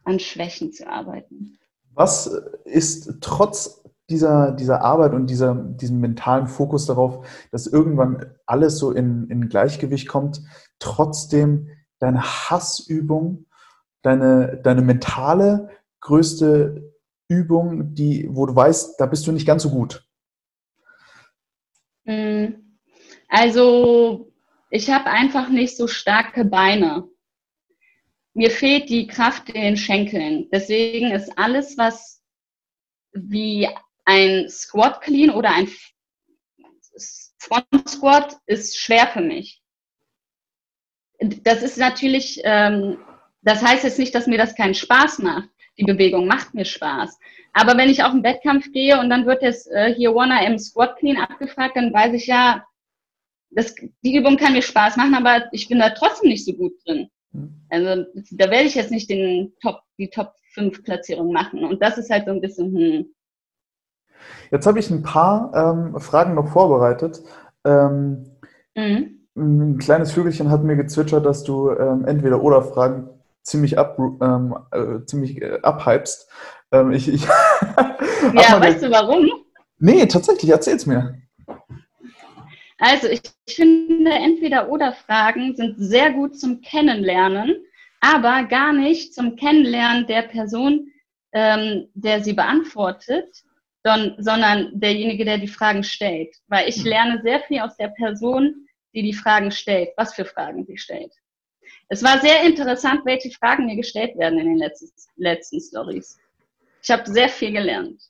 an Schwächen zu arbeiten. Was ist trotz dieser, dieser Arbeit und dieser, diesem mentalen Fokus darauf, dass irgendwann alles so in, in Gleichgewicht kommt, trotzdem deine Hassübung, deine, deine mentale größte Übung, die, wo du weißt, da bist du nicht ganz so gut? Hm. Also, ich habe einfach nicht so starke Beine mir fehlt die Kraft in den Schenkeln. Deswegen ist alles, was wie ein Squat Clean oder ein Front Squat ist schwer für mich. Das ist natürlich, ähm, das heißt jetzt nicht, dass mir das keinen Spaß macht. Die Bewegung macht mir Spaß. Aber wenn ich auf einen Wettkampf gehe und dann wird jetzt äh, hier 1 im Squat Clean abgefragt, dann weiß ich ja, das, die Übung kann mir Spaß machen, aber ich bin da trotzdem nicht so gut drin. Hm. Also da werde ich jetzt nicht den Top, die Top 5 Platzierung machen. Und das ist halt so ein bisschen, hm. Jetzt habe ich ein paar ähm, Fragen noch vorbereitet. Ähm, mhm. Ein kleines Vögelchen hat mir gezwitschert, dass du ähm, entweder oder Fragen ziemlich, ab, ähm, äh, ziemlich äh, abhypst. Ähm, ich, ich ja, weißt du warum? Nee, tatsächlich, erzähl's mir. Also ich, ich finde, entweder oder Fragen sind sehr gut zum Kennenlernen, aber gar nicht zum Kennenlernen der Person, ähm, der sie beantwortet, don, sondern derjenige, der die Fragen stellt. Weil ich hm. lerne sehr viel aus der Person, die die Fragen stellt, was für Fragen sie stellt. Es war sehr interessant, welche Fragen mir gestellt werden in den letzten, letzten Stories. Ich habe sehr viel gelernt.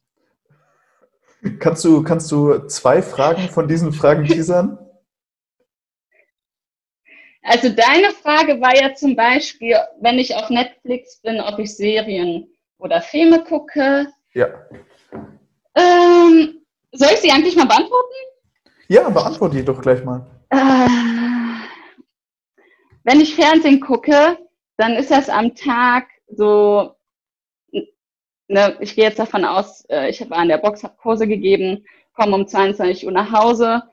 Kannst du, kannst du zwei Fragen von diesen Fragen teasern? Also deine Frage war ja zum Beispiel, wenn ich auf Netflix bin, ob ich Serien oder Filme gucke. Ja. Ähm, soll ich sie eigentlich mal beantworten? Ja, beantworte die doch gleich mal. Äh, wenn ich Fernsehen gucke, dann ist das am Tag so ne, ich gehe jetzt davon aus, äh, ich habe an der Box hab Kurse gegeben, komme um 22 Uhr nach Hause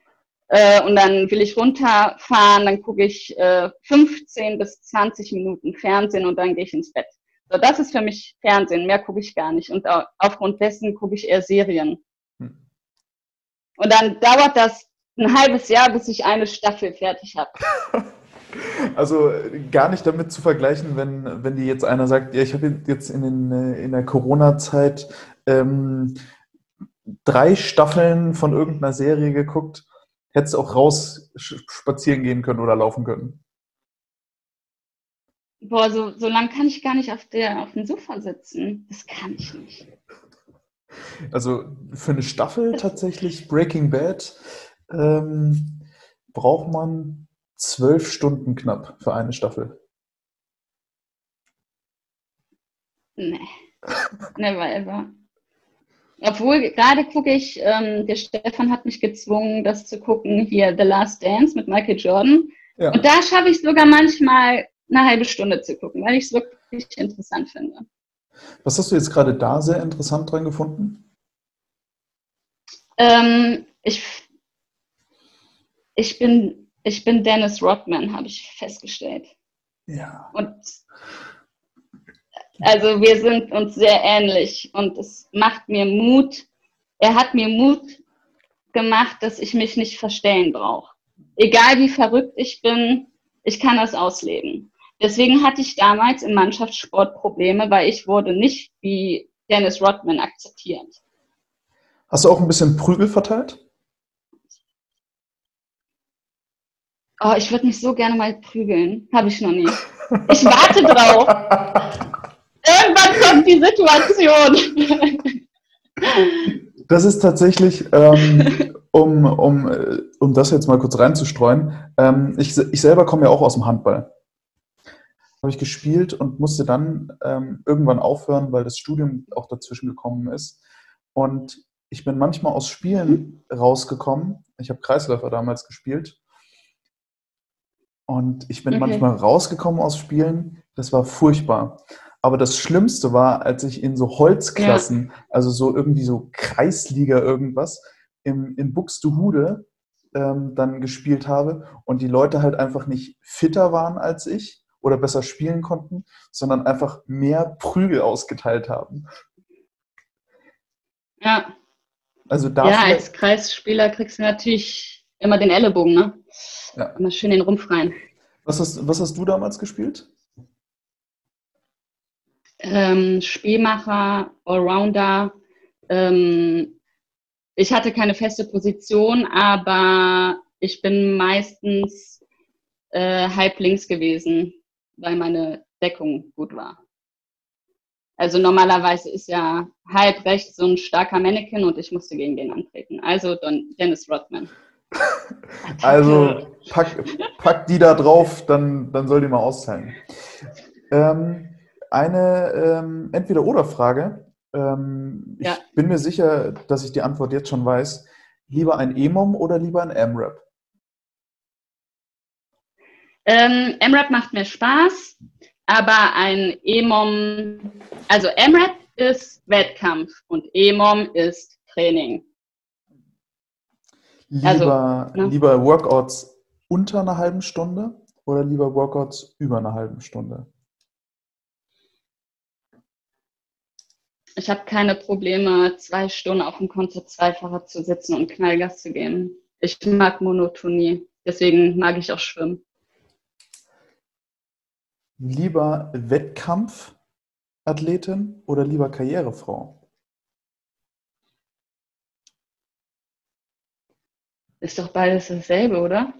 äh, und dann will ich runterfahren, dann gucke ich äh, 15 bis 20 Minuten Fernsehen und dann gehe ich ins Bett. So, das ist für mich Fernsehen, mehr gucke ich gar nicht. Und aufgrund dessen gucke ich eher Serien. Hm. Und dann dauert das ein halbes Jahr, bis ich eine Staffel fertig habe. Also gar nicht damit zu vergleichen, wenn, wenn die jetzt einer sagt, ja, ich habe jetzt in, den, in der Corona-Zeit ähm, drei Staffeln von irgendeiner Serie geguckt, hättest du auch raus spazieren gehen können oder laufen können. Boah, so, so lange kann ich gar nicht auf, der, auf dem Sofa sitzen. Das kann ich nicht. Also für eine Staffel tatsächlich Breaking Bad ähm, braucht man zwölf Stunden knapp für eine Staffel. Nee, never ever. Obwohl, gerade gucke ich, ähm, der Stefan hat mich gezwungen, das zu gucken, hier The Last Dance mit Michael Jordan. Ja. Und da schaffe ich sogar manchmal eine halbe Stunde zu gucken, weil ich es wirklich interessant finde. Was hast du jetzt gerade da sehr interessant dran gefunden? Ähm, ich, ich bin ich bin Dennis Rodman, habe ich festgestellt. Ja. Und also wir sind uns sehr ähnlich und es macht mir Mut. Er hat mir Mut gemacht, dass ich mich nicht verstellen brauche. Egal wie verrückt ich bin, ich kann das ausleben. Deswegen hatte ich damals im Mannschaftssport Probleme, weil ich wurde nicht wie Dennis Rodman akzeptiert. Hast du auch ein bisschen Prügel verteilt? Oh, ich würde mich so gerne mal prügeln. Habe ich noch nie. Ich warte drauf. Irgendwann kommt die Situation. Das ist tatsächlich, ähm, um, um, äh, um das jetzt mal kurz reinzustreuen, ähm, ich, ich selber komme ja auch aus dem Handball. Habe ich gespielt und musste dann ähm, irgendwann aufhören, weil das Studium auch dazwischen gekommen ist. Und ich bin manchmal aus Spielen rausgekommen. Ich habe Kreisläufer damals gespielt und ich bin okay. manchmal rausgekommen aus Spielen. Das war furchtbar. Aber das Schlimmste war, als ich in so Holzklassen, ja. also so irgendwie so Kreisliga irgendwas, im, in Buxtehude ähm, dann gespielt habe und die Leute halt einfach nicht fitter waren als ich oder besser spielen konnten, sondern einfach mehr Prügel ausgeteilt haben. Ja. Also dafür, ja, als Kreisspieler kriegst du natürlich immer den Ellenbogen, ne? Ja. Immer schön den Rumpf rein. Was hast, was hast du damals gespielt? Ähm, Spielmacher, Allrounder. Ähm, ich hatte keine feste Position, aber ich bin meistens äh, halb links gewesen, weil meine Deckung gut war. Also normalerweise ist ja halb rechts so ein starker Mannequin und ich musste gegen den antreten. Also Don Dennis Rodman. Also pack, pack die da drauf, dann, dann soll die mal auszahlen. Ähm, eine ähm, Entweder-Oder-Frage. Ähm, ja. Ich bin mir sicher, dass ich die Antwort jetzt schon weiß. Lieber ein E-Mom oder lieber ein M-Rap? Ähm, MRAP macht mir Spaß, aber ein EMOM, also MRAP ist Wettkampf und EMOM ist Training. Lieber, also, ne? lieber Workouts unter einer halben Stunde oder lieber Workouts über einer halben Stunde? Ich habe keine Probleme, zwei Stunden auf dem Konzert Zweifacher zu sitzen und Knallgas zu geben. Ich mag Monotonie. Deswegen mag ich auch Schwimmen. Lieber Wettkampfathletin oder lieber Karrierefrau? Ist doch beides dasselbe, oder?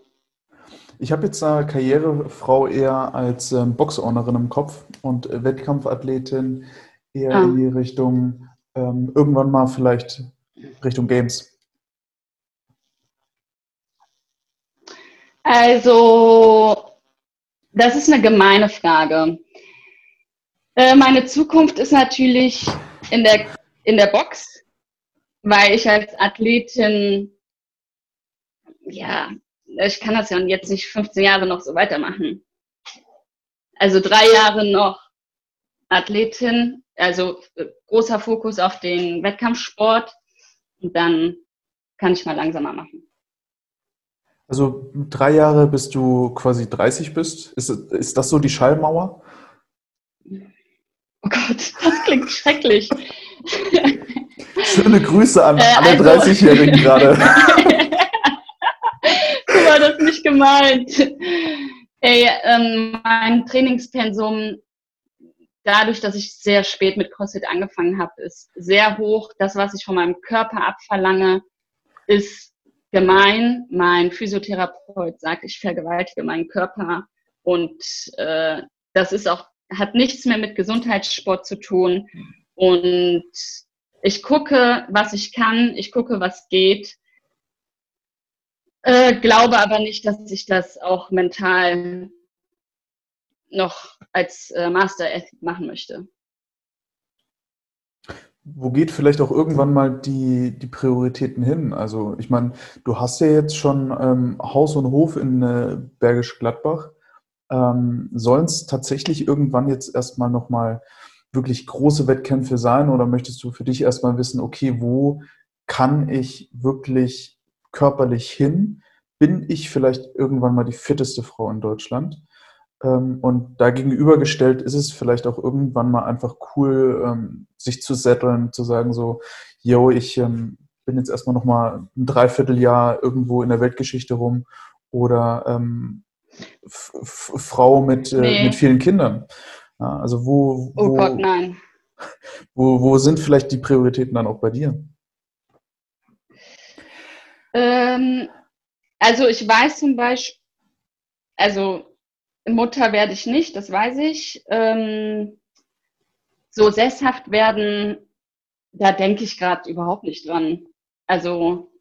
Ich habe jetzt eine Karrierefrau eher als ähm, Boxownerin im Kopf und Wettkampfathletin eher ah. in die Richtung, ähm, irgendwann mal vielleicht Richtung Games. Also, das ist eine gemeine Frage. Äh, meine Zukunft ist natürlich in der, in der Box, weil ich als Athletin, ja, ich kann das ja jetzt nicht 15 Jahre noch so weitermachen. Also drei Jahre noch Athletin, also äh, großer Fokus auf den Wettkampfsport und dann kann ich mal langsamer machen. Also drei Jahre, bis du quasi 30 bist. Ist, ist das so die Schallmauer? Oh Gott, das klingt schrecklich. Schöne Grüße an äh, alle also, 30-Jährigen gerade. war das nicht gemeint. Ey, ähm, mein Trainingspensum, dadurch, dass ich sehr spät mit CrossFit angefangen habe, ist sehr hoch. Das, was ich von meinem Körper abverlange, ist gemein. Mein Physiotherapeut sagt, ich vergewaltige meinen Körper und äh, das ist auch, hat nichts mehr mit Gesundheitssport zu tun. Und ich gucke, was ich kann, ich gucke, was geht. Äh, glaube aber nicht, dass ich das auch mental noch als äh, Master machen möchte wo geht vielleicht auch irgendwann mal die, die Prioritäten hin? Also ich meine, du hast ja jetzt schon ähm, Haus und Hof in äh, Bergisch Gladbach. Ähm, Sollen es tatsächlich irgendwann jetzt erstmal nochmal wirklich große Wettkämpfe sein oder möchtest du für dich erstmal wissen, okay, wo kann ich wirklich körperlich hin? Bin ich vielleicht irgendwann mal die fitteste Frau in Deutschland? Ähm, und da gegenübergestellt ist es vielleicht auch irgendwann mal einfach cool, ähm, sich zu setteln, zu sagen so, yo, ich ähm, bin jetzt erstmal nochmal ein Dreivierteljahr irgendwo in der Weltgeschichte rum oder ähm, Frau mit, äh, nee. mit vielen Kindern. Ja, also wo, wo, oh Gott, nein. Wo, wo sind vielleicht die Prioritäten dann auch bei dir? Ähm, also ich weiß zum Beispiel, also Mutter werde ich nicht, das weiß ich. Ähm, so sesshaft werden, da denke ich gerade überhaupt nicht dran. Also,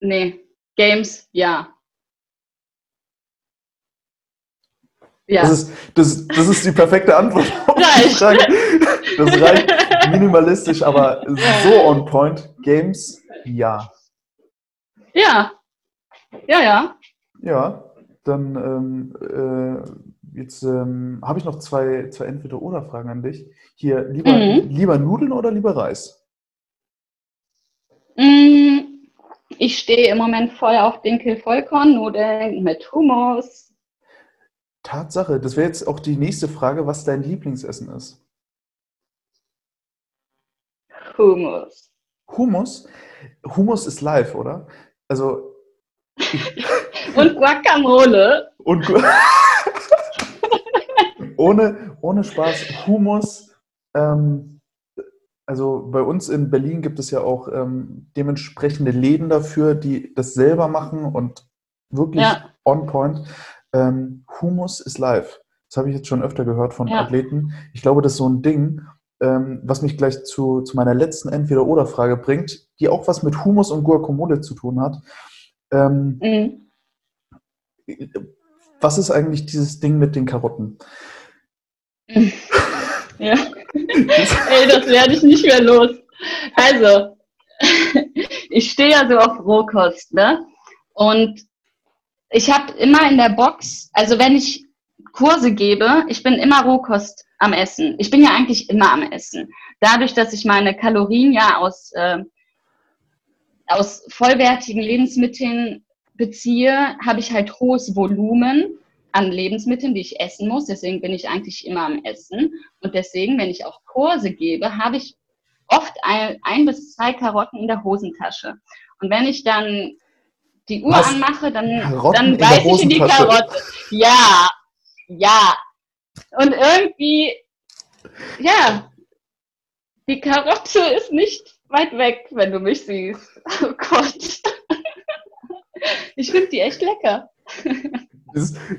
nee, Games, ja. Ja. Das, ist, das, das ist die perfekte Antwort auf die Frage. Das reicht minimalistisch, aber so on point. Games, ja. Ja. Ja, ja. Ja, dann ähm, äh, jetzt ähm, habe ich noch zwei, zwei Entweder-Oder-Fragen an dich. Hier, lieber, mhm. lieber Nudeln oder lieber Reis? Mm, ich stehe im Moment voll auf Dinkel-Vollkornnudeln mit Hummus. Tatsache, das wäre jetzt auch die nächste Frage, was dein Lieblingsessen ist. Hummus. Hummus? Hummus ist live, oder? Also und Guacamole. Und Gu ohne, ohne Spaß, Humus. Ähm, also bei uns in Berlin gibt es ja auch ähm, dementsprechende Läden dafür, die das selber machen und wirklich ja. on point. Ähm, Humus ist live. Das habe ich jetzt schon öfter gehört von ja. Athleten. Ich glaube, das ist so ein Ding, ähm, was mich gleich zu, zu meiner letzten Entweder-Oder-Frage bringt, die auch was mit Humus und Guacamole zu tun hat. Ähm, mhm. Was ist eigentlich dieses Ding mit den Karotten? Ja. Ey, das werde ich nicht mehr los. Also, ich stehe ja so auf Rohkost, ne? Und ich habe immer in der Box, also wenn ich Kurse gebe, ich bin immer Rohkost am Essen. Ich bin ja eigentlich immer am Essen. Dadurch, dass ich meine Kalorien ja aus, äh, aus vollwertigen Lebensmitteln beziehe, habe ich halt hohes Volumen an Lebensmitteln, die ich essen muss. Deswegen bin ich eigentlich immer am Essen. Und deswegen, wenn ich auch Kurse gebe, habe ich oft ein, ein bis zwei Karotten in der Hosentasche. Und wenn ich dann die Uhr Was? anmache, dann, dann weiß ich in die Karotte. Ja, ja. Und irgendwie, ja, die Karotte ist nicht weit weg, wenn du mich siehst. Oh Gott. Ich finde die echt lecker.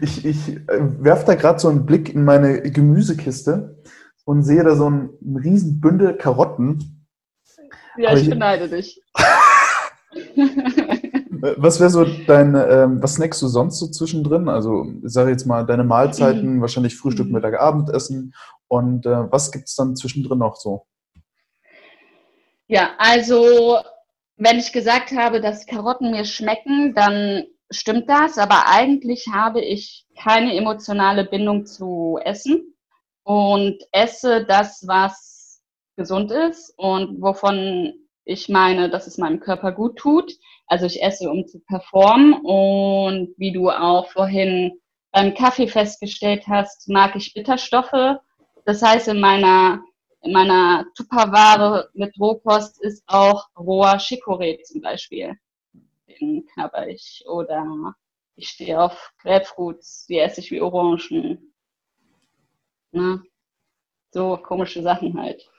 Ich, ich äh, werfe da gerade so einen Blick in meine Gemüsekiste und sehe da so ein, ein riesen Bündel Karotten. Ja, ich, ich beneide dich. Was wäre so dein, ähm, was snackst du sonst so zwischendrin? Also, ich sage jetzt mal, deine Mahlzeiten, mhm. wahrscheinlich Frühstück, mhm. Mittag, Abendessen. Und äh, was gibt es dann zwischendrin noch so? Ja, also, wenn ich gesagt habe, dass Karotten mir schmecken, dann stimmt das. Aber eigentlich habe ich keine emotionale Bindung zu Essen und esse das, was gesund ist und wovon ich meine, dass es meinem Körper gut tut. Also ich esse, um zu performen. Und wie du auch vorhin beim Kaffee festgestellt hast, mag ich Bitterstoffe. Das heißt, in meiner, in meiner Tupperware mit Rohkost ist auch roher Chicorée zum Beispiel. Den knabber ich. Oder ich stehe auf Grapefruits, die esse ich wie Orangen. Ne? So komische Sachen halt.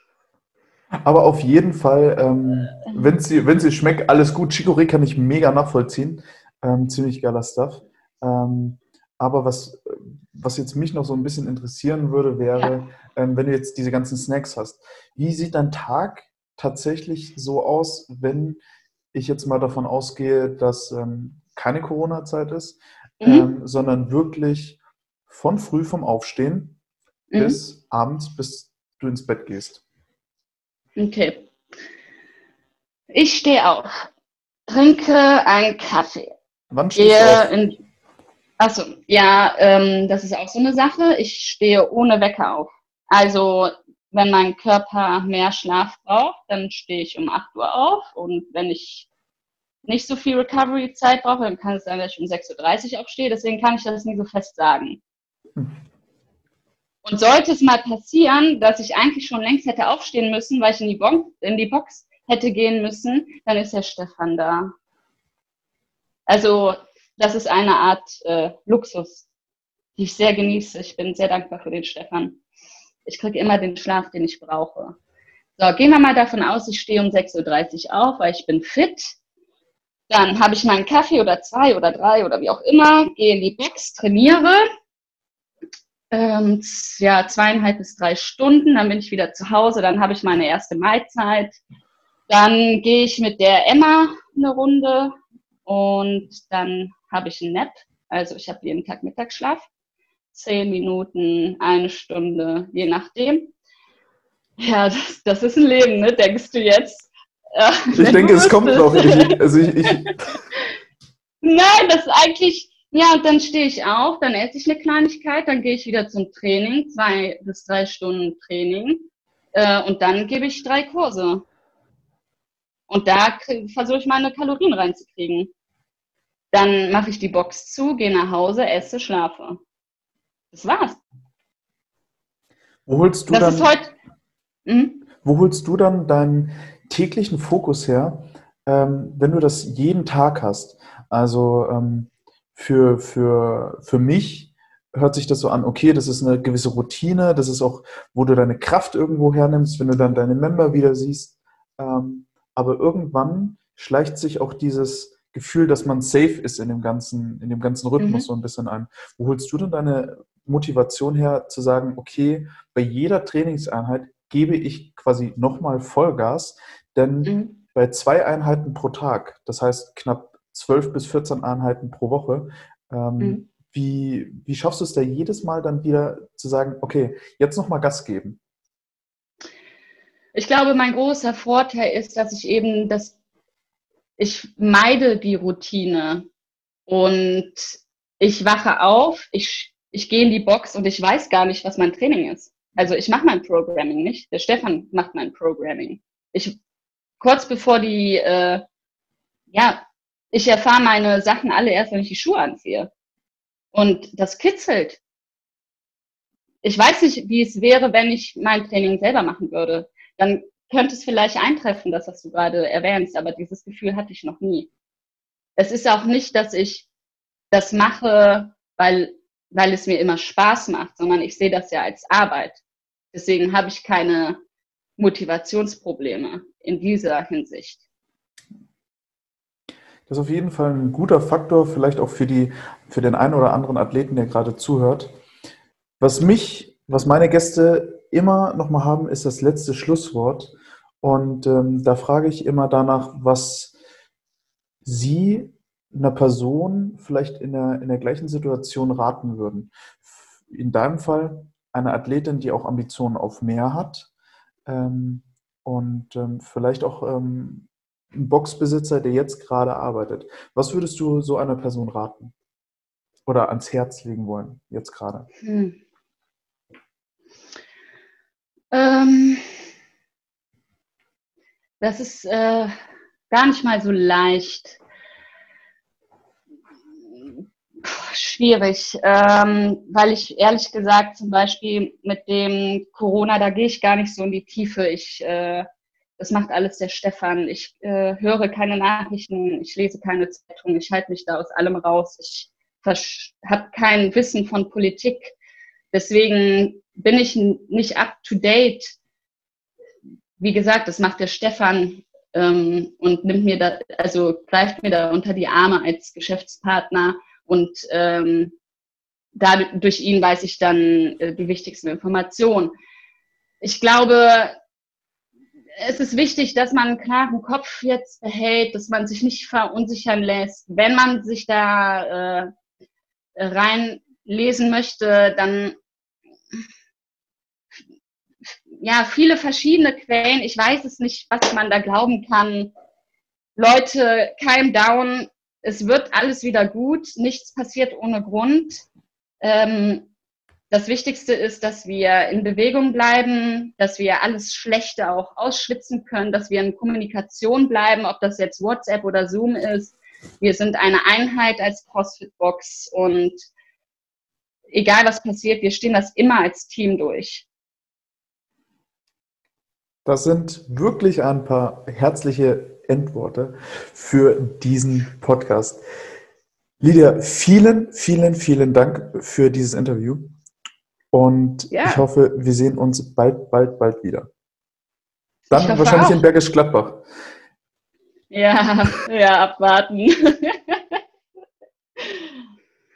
Aber auf jeden Fall, ähm, wenn sie, wenn sie schmeckt, alles gut. Chicorée kann ich mega nachvollziehen. Ähm, ziemlich geiler Stuff. Ähm, aber was, was jetzt mich noch so ein bisschen interessieren würde, wäre, ähm, wenn du jetzt diese ganzen Snacks hast. Wie sieht dein Tag tatsächlich so aus, wenn ich jetzt mal davon ausgehe, dass ähm, keine Corona-Zeit ist, mhm. Ähm, sondern wirklich von früh vom Aufstehen mhm. bis abends, bis du ins Bett gehst? Okay. Ich stehe auf, trinke einen Kaffee. Wann stehst du auf? In, achso, ja, ähm, das ist auch so eine Sache. Ich stehe ohne Wecker auf. Also, wenn mein Körper mehr Schlaf braucht, dann stehe ich um 8 Uhr auf. Und wenn ich nicht so viel Recovery-Zeit brauche, dann kann es sein, dass ich um 6.30 Uhr aufstehe. Deswegen kann ich das nicht so fest sagen. Hm. Und sollte es mal passieren, dass ich eigentlich schon längst hätte aufstehen müssen, weil ich in die, Bon in die Box hätte gehen müssen, dann ist der Stefan da. Also das ist eine Art äh, Luxus, die ich sehr genieße. Ich bin sehr dankbar für den Stefan. Ich kriege immer den Schlaf, den ich brauche. So, gehen wir mal davon aus, ich stehe um 6.30 Uhr auf, weil ich bin fit. Dann habe ich meinen Kaffee oder zwei oder drei oder wie auch immer, gehe in die Box, trainiere, ähm, ja, zweieinhalb bis drei Stunden, dann bin ich wieder zu Hause, dann habe ich meine erste Mahlzeit. Dann gehe ich mit der Emma eine Runde und dann habe ich einen Nap. Also ich habe jeden Tag Mittagsschlaf. Zehn Minuten, eine Stunde, je nachdem. Ja, das, das ist ein Leben, ne? denkst du jetzt? Ja, ich denke, es kommt noch. Ich, also ich, ich... Nein, das ist eigentlich, ja, und dann stehe ich auf, dann esse ich eine Kleinigkeit, dann gehe ich wieder zum Training, zwei bis drei Stunden Training. Äh, und dann gebe ich drei Kurse. Und da versuche ich meine Kalorien reinzukriegen. Dann mache ich die Box zu, gehe nach Hause, esse, schlafe. Das war's. Wo holst du das dann, ist heute, hm? Wo holst du dann deinen täglichen Fokus her, ähm, wenn du das jeden Tag hast? Also ähm, für, für, für mich hört sich das so an, okay, das ist eine gewisse Routine, das ist auch, wo du deine Kraft irgendwo hernimmst, wenn du dann deine Member wieder siehst. Ähm, aber irgendwann schleicht sich auch dieses Gefühl, dass man safe ist in dem ganzen, in dem ganzen Rhythmus mhm. so ein bisschen ein. Wo holst du denn deine Motivation her, zu sagen, okay, bei jeder Trainingseinheit gebe ich quasi nochmal Vollgas, denn mhm. bei zwei Einheiten pro Tag, das heißt knapp 12 bis 14 Einheiten pro Woche. Ähm, mhm. wie, wie schaffst du es da jedes Mal dann wieder zu sagen, okay, jetzt nochmal Gas geben? Ich glaube, mein großer Vorteil ist, dass ich eben das, ich meide die Routine Und ich wache auf, ich, ich gehe in die Box und ich weiß gar nicht, was mein Training ist. Also ich mache mein Programming nicht. Der Stefan macht mein Programming. Ich kurz bevor die, äh, ja, ich erfahre meine Sachen alle erst, wenn ich die Schuhe anziehe. Und das kitzelt. Ich weiß nicht, wie es wäre, wenn ich mein Training selber machen würde. Dann könnte es vielleicht eintreffen, dass das du gerade erwähnst, aber dieses Gefühl hatte ich noch nie. Es ist auch nicht, dass ich das mache, weil, weil es mir immer Spaß macht, sondern ich sehe das ja als Arbeit. Deswegen habe ich keine Motivationsprobleme in dieser Hinsicht. Das ist auf jeden Fall ein guter Faktor, vielleicht auch für, die, für den einen oder anderen Athleten, der gerade zuhört. Was mich, was meine Gäste immer nochmal haben, ist das letzte Schlusswort. Und ähm, da frage ich immer danach, was Sie einer Person vielleicht in der, in der gleichen Situation raten würden. In deinem Fall eine Athletin, die auch Ambitionen auf mehr hat ähm, und ähm, vielleicht auch ähm, Boxbesitzer, der jetzt gerade arbeitet. Was würdest du so einer Person raten oder ans Herz legen wollen, jetzt gerade? Hm. Ähm, das ist äh, gar nicht mal so leicht schwierig, ähm, weil ich ehrlich gesagt zum Beispiel mit dem Corona, da gehe ich gar nicht so in die Tiefe. Ich, äh, das macht alles der Stefan. Ich äh, höre keine Nachrichten, ich lese keine Zeitung, ich halte mich da aus allem raus. Ich habe kein Wissen von Politik. Deswegen bin ich nicht up to date. Wie gesagt, das macht der Stefan ähm, und nimmt mir da, also greift mir da unter die Arme als Geschäftspartner und ähm, da, durch ihn weiß ich dann äh, die wichtigsten Informationen. Ich glaube, es ist wichtig, dass man einen klaren Kopf jetzt behält, dass man sich nicht verunsichern lässt. Wenn man sich da äh, reinlesen möchte, dann ja, viele verschiedene Quellen. Ich weiß es nicht, was man da glauben kann. Leute, calm down, es wird alles wieder gut, nichts passiert ohne Grund. Ähm, das Wichtigste ist, dass wir in Bewegung bleiben, dass wir alles Schlechte auch ausschwitzen können, dass wir in Kommunikation bleiben, ob das jetzt WhatsApp oder Zoom ist. Wir sind eine Einheit als CrossFit-Box und egal was passiert, wir stehen das immer als Team durch. Das sind wirklich ein paar herzliche Endworte für diesen Podcast. Lydia, vielen, vielen, vielen Dank für dieses Interview. Und ja. ich hoffe, wir sehen uns bald, bald, bald wieder. Dann wahrscheinlich auch. in Bergisch Gladbach. Ja, ja, abwarten.